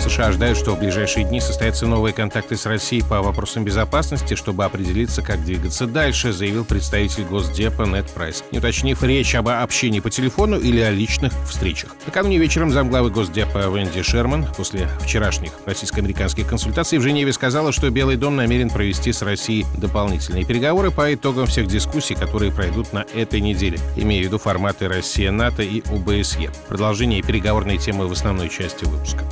США ожидают, что в ближайшие дни состоятся новые контакты с Россией по вопросам безопасности, чтобы определиться, как двигаться дальше, заявил представитель Госдепа Нед Прайс, не уточнив речь об общении по телефону или о личных встречах. Накануне вечером замглавы Госдепа Венди Шерман после вчерашних российско-американских консультаций в Женеве сказала, что Белый дом намерен провести с Россией дополнительные переговоры по итогам всех дискуссий, которые пройдут на этой неделе, имея в виду форматы Россия, НАТО и ОБСЕ. Продолжение переговорной темы в основной части выпуска.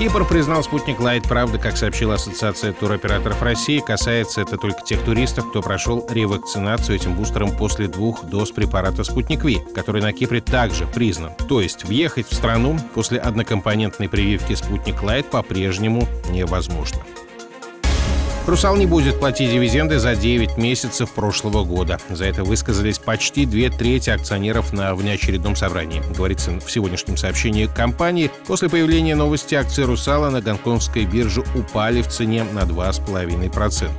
Кипр признал спутник Лайт. Правда, как сообщила Ассоциация туроператоров России, касается это только тех туристов, кто прошел ревакцинацию этим бустером после двух доз препарата «Спутник V», который на Кипре также признан. То есть въехать в страну после однокомпонентной прививки «Спутник Лайт» по-прежнему невозможно. Русал не будет платить дивиденды за 9 месяцев прошлого года. За это высказались почти две трети акционеров на внеочередном собрании, говорится в сегодняшнем сообщении компании. После появления новости акции «Русала» на гонконгской бирже упали в цене на 2,5%.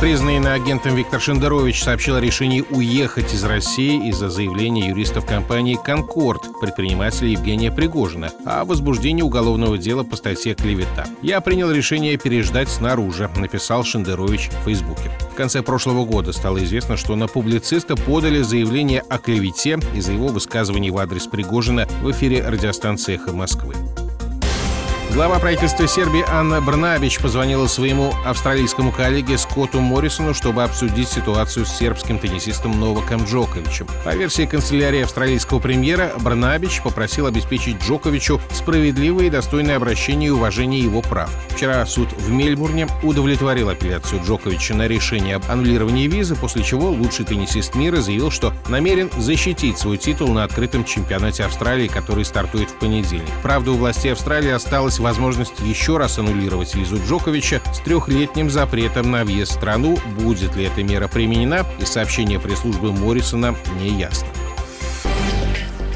Признанный иноагентом Виктор Шендерович сообщил о решении уехать из России из-за заявления юристов компании «Конкорд» предпринимателя Евгения Пригожина о возбуждении уголовного дела по статье «Клевета». «Я принял решение переждать снаружи», написал Шендерович в Фейсбуке. В конце прошлого года стало известно, что на публициста подали заявление о клевете из-за его высказываний в адрес Пригожина в эфире радиостанции «Эхо Москвы». Глава правительства Сербии Анна Брнабич позвонила своему австралийскому коллеге Скотту Моррисону, чтобы обсудить ситуацию с сербским теннисистом Новаком Джоковичем. По версии канцелярии австралийского премьера, Брнабич попросил обеспечить Джоковичу справедливое и достойное обращение и уважение его прав. Вчера суд в Мельбурне удовлетворил апелляцию Джоковича на решение об аннулировании визы, после чего лучший теннисист мира заявил, что намерен защитить свой титул на открытом чемпионате Австралии, который стартует в понедельник. Правда, у властей Австралии осталось возможность еще раз аннулировать визу Джоковича с трехлетним запретом на въезд страну. Будет ли эта мера применена, из сообщения пресс-службы Моррисона не ясно.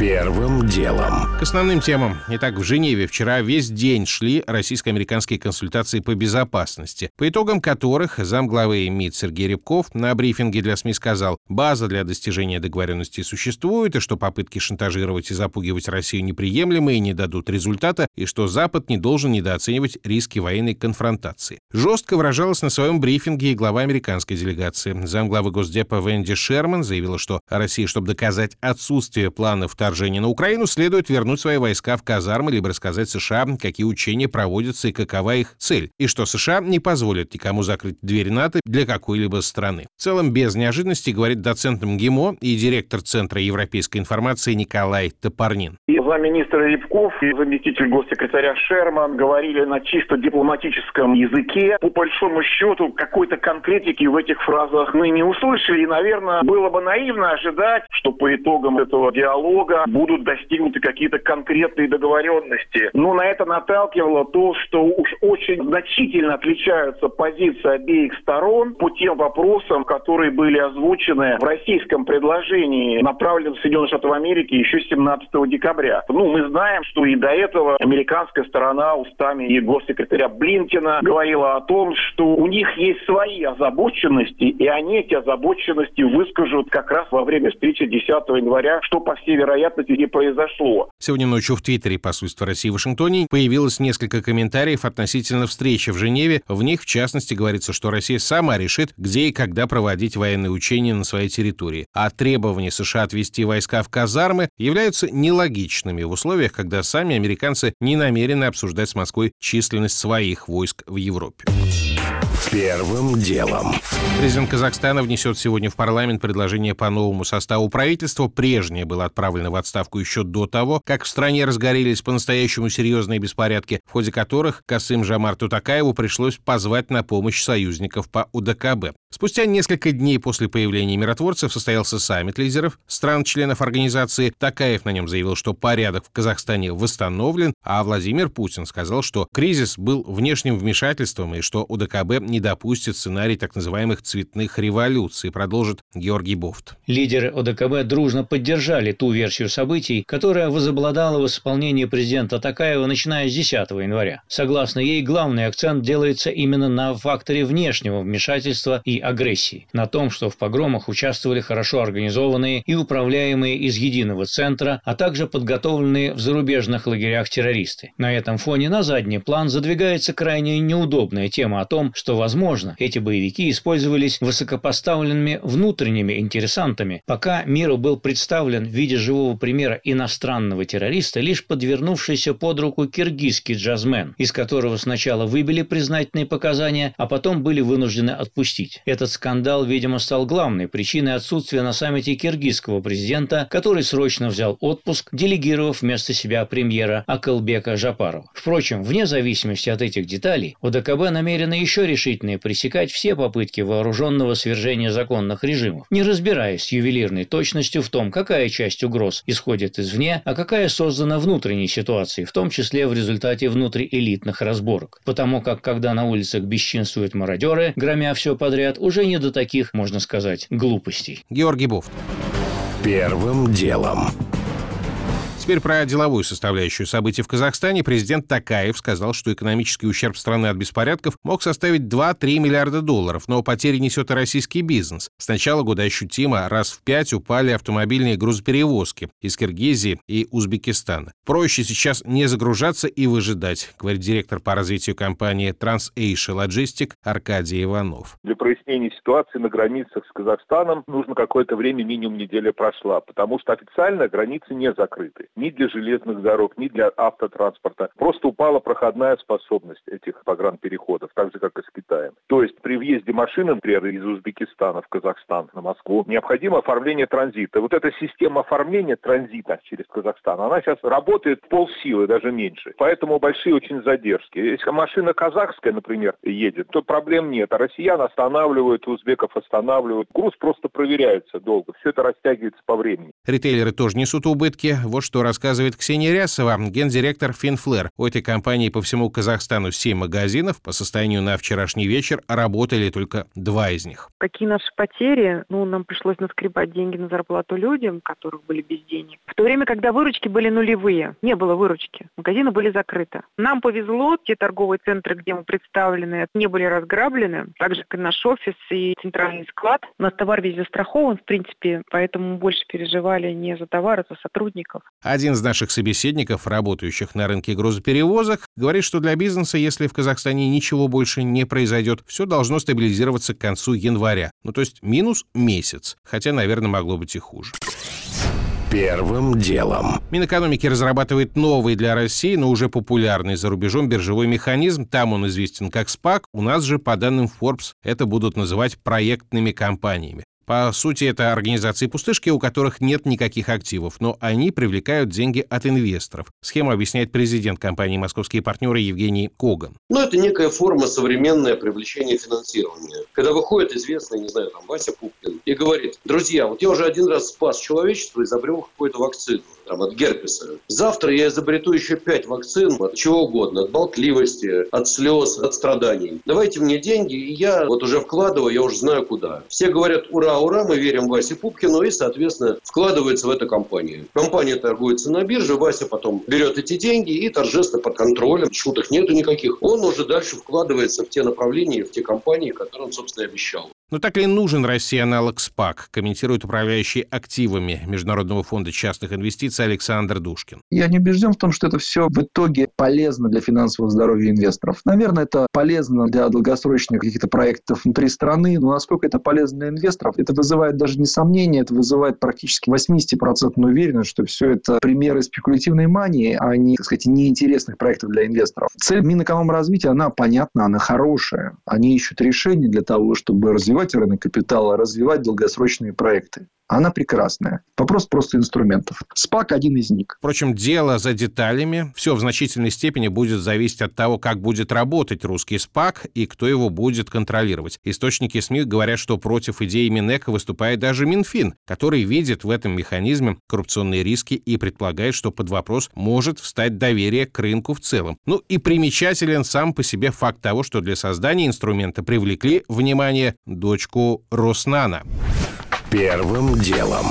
Первым делом. К основным темам. Итак, в Женеве вчера весь день шли российско-американские консультации по безопасности, по итогам которых замглавы МИД Сергей Рябков на брифинге для СМИ сказал, база для достижения договоренности существует, и что попытки шантажировать и запугивать Россию неприемлемы и не дадут результата, и что Запад не должен недооценивать риски военной конфронтации. Жестко выражалась на своем брифинге и глава американской делегации. Замглавы Госдепа Венди Шерман заявила, что Россия, чтобы доказать отсутствие планов вторжения на Украину, следует вернуть свои войска в казармы, либо рассказать США, какие учения проводятся и какова их цель, и что США не позволят никому закрыть дверь НАТО для какой-либо страны. В целом, без неожиданности, говорит доцент МГИМО и директор Центра европейской информации Николай Топорнин. И замминистра Рябков, и заместитель госсекретаря Шерман говорили на чисто дипломатическом языке. По большому счету, какой-то конкретики в этих фразах мы не услышали. И, наверное, было бы наивно ожидать, что по итогам этого диалога будут достигнуты какие-то конкретные договоренности. Но на это наталкивало то, что уж очень значительно отличаются позиции обеих сторон по тем вопросам, которые были озвучены в российском предложении, направленном в Соединенные Штаты Америки еще 17 декабря. Ну, мы знаем, что и до этого американская сторона устами и госсекретаря Блинкина говорила о том, что у них есть свои озабоченности, и они эти озабоченности выскажут как раз во время встречи 10 января, что, по всей вероятности, вероятности не произошло. Сегодня ночью в Твиттере посольства России в Вашингтоне появилось несколько комментариев относительно встречи в Женеве. В них, в частности, говорится, что Россия сама решит, где и когда проводить военные учения на своей территории. А требования США отвести войска в казармы являются нелогичными в условиях, когда сами американцы не намерены обсуждать с Москвой численность своих войск в Европе. Первым делом. Президент Казахстана внесет сегодня в парламент предложение по новому составу правительства. Прежнее было отправлено в отставку еще до того, как в стране разгорелись по-настоящему серьезные беспорядки, в ходе которых Касым Жамар Тутакаеву пришлось позвать на помощь союзников по УДКБ. Спустя несколько дней после появления миротворцев состоялся саммит лидеров стран-членов организации. Такаев на нем заявил, что порядок в Казахстане восстановлен, а Владимир Путин сказал, что кризис был внешним вмешательством и что УДКБ не допустит сценарий так называемых цветных революций, продолжит Георгий Бофт. Лидеры ОДКБ дружно поддержали ту версию событий, которая возобладала в исполнении президента Такаева, начиная с 10 января. Согласно ей, главный акцент делается именно на факторе внешнего вмешательства и агрессии, на том, что в погромах участвовали хорошо организованные и управляемые из единого центра, а также подготовленные в зарубежных лагерях террористы. На этом фоне на задний план задвигается крайне неудобная тема о том, что, возможно, эти боевики использовались высокопоставленными внутренними интересантами, пока миру был представлен в виде живого примера иностранного террориста лишь подвернувшийся под руку киргизский джазмен, из которого сначала выбили признательные показания, а потом были вынуждены отпустить. Этот скандал, видимо, стал главной причиной отсутствия на саммите киргизского президента, который срочно взял отпуск, делегировав вместо себя премьера Акылбека Жапарова. Впрочем, вне зависимости от этих деталей, ОДКБ намерено еще решительнее пресекать все попытки вооруженного свержения законных режимов, не разбираясь с ювелирной точностью в том, какая часть угроз исходит извне, а какая создана внутренней ситуацией, в том числе в результате внутриэлитных разборок. Потому как, когда на улицах бесчинствуют мародеры, громя все подряд, уже не до таких, можно сказать, глупостей. Георгий Буфт. Первым делом. Теперь про деловую составляющую событий в Казахстане. Президент Такаев сказал, что экономический ущерб страны от беспорядков мог составить 2-3 миллиарда долларов, но потери несет и российский бизнес. С начала года ощутимо раз в пять упали автомобильные грузоперевозки из Киргизии и Узбекистана. Проще сейчас не загружаться и выжидать, говорит директор по развитию компании TransAsia Logistic Аркадий Иванов. Для прояснения ситуации на границах с Казахстаном нужно какое-то время, минимум неделя прошла, потому что официально границы не закрыты ни для железных дорог, ни для автотранспорта. Просто упала проходная способность этих погранпереходов, так же, как и с Китаем. То есть при въезде машины, например, из Узбекистана в Казахстан, на Москву, необходимо оформление транзита. Вот эта система оформления транзита через Казахстан, она сейчас работает полсилы, даже меньше. Поэтому большие очень задержки. Если машина казахская, например, едет, то проблем нет. А россиян останавливают, узбеков останавливают. Груз просто проверяется долго. Все это растягивается по времени. Ритейлеры тоже несут убытки. Вот что рассказывает Ксения Рясова, гендиректор Финфлэр. У этой компании по всему Казахстану 7 магазинов. По состоянию на вчерашний вечер работали только два из них. Какие наши потери? Ну, нам пришлось наскребать деньги на зарплату людям, которых были без денег. В то время, когда выручки были нулевые, не было выручки. Магазины были закрыты. Нам повезло, те торговые центры, где мы представлены, не были разграблены. Так же, как и наш офис и центральный склад. У нас товар везде застрахован, в принципе, поэтому мы больше переживали не за товар, а за сотрудников. Один из наших собеседников, работающих на рынке грузоперевозок, говорит, что для бизнеса, если в Казахстане ничего больше не произойдет, все должно стабилизироваться к концу января. Ну, то есть минус месяц. Хотя, наверное, могло быть и хуже. Первым делом. Минэкономики разрабатывает новый для России, но уже популярный за рубежом биржевой механизм. Там он известен как СПАК. У нас же, по данным Forbes, это будут называть проектными компаниями. По сути, это организации-пустышки, у которых нет никаких активов, но они привлекают деньги от инвесторов. Схему объясняет президент компании «Московские партнеры» Евгений Коган. Ну, это некая форма современное привлечения финансирования. Когда выходит известный, не знаю, там, Вася Пупкин и говорит, друзья, вот я уже один раз спас человечество, изобрел какую-то вакцину там, от герпеса. Завтра я изобрету еще пять вакцин от чего угодно, от болтливости, от слез, от страданий. Давайте мне деньги, и я вот уже вкладываю, я уже знаю куда. Все говорят, ура, ура, мы верим Васе Пупкину, и, соответственно, вкладывается в эту компанию. Компания торгуется на бирже, Вася потом берет эти деньги и торжественно под контролем, шуток нету никаких, он уже дальше вкладывается в те направления, в те компании, которые он, собственно, обещал. Но так ли нужен России аналог СПАК, комментирует управляющий активами Международного фонда частных инвестиций Александр Душкин. Я не убежден в том, что это все в итоге полезно для финансового здоровья инвесторов. Наверное, это полезно для долгосрочных каких-то проектов внутри страны, но насколько это полезно для инвесторов, это вызывает даже не сомнение, это вызывает практически 80% уверенность, что все это примеры спекулятивной мании, а не, так сказать, неинтересных проектов для инвесторов. Цель Минэкономразвития, она понятна, она хорошая. Они ищут решения для того, чтобы развивать развивать рынок капитала, развивать долгосрочные проекты она прекрасная. Вопрос просто инструментов. СПАК один из них. Впрочем, дело за деталями. Все в значительной степени будет зависеть от того, как будет работать русский СПАК и кто его будет контролировать. Источники СМИ говорят, что против идеи Минэка выступает даже Минфин, который видит в этом механизме коррупционные риски и предполагает, что под вопрос может встать доверие к рынку в целом. Ну и примечателен сам по себе факт того, что для создания инструмента привлекли, внимание, дочку Роснана. Первым делом.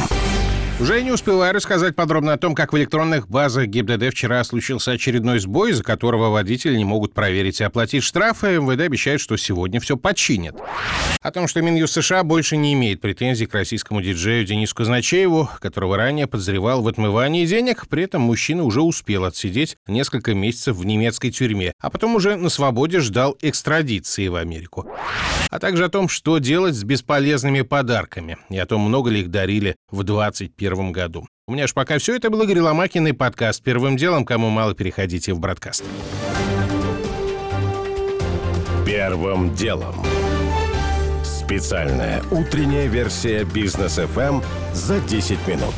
Уже не успеваю рассказать подробно о том, как в электронных базах ГИБДД вчера случился очередной сбой, из-за которого водители не могут проверить и оплатить штрафы. МВД обещает, что сегодня все починят. О том, что Минюст США больше не имеет претензий к российскому диджею Денису Казначееву, которого ранее подозревал в отмывании денег, при этом мужчина уже успел отсидеть несколько месяцев в немецкой тюрьме, а потом уже на свободе ждал экстрадиции в Америку. А также о том, что делать с бесполезными подарками, и о том, много ли их дарили в 21 2021 году. У меня ж пока все. Это был Игорь Ломакин и подкаст «Первым делом». Кому мало, переходите в бродкаст. Первым делом. Специальная утренняя версия «Бизнес FM за 10 минут».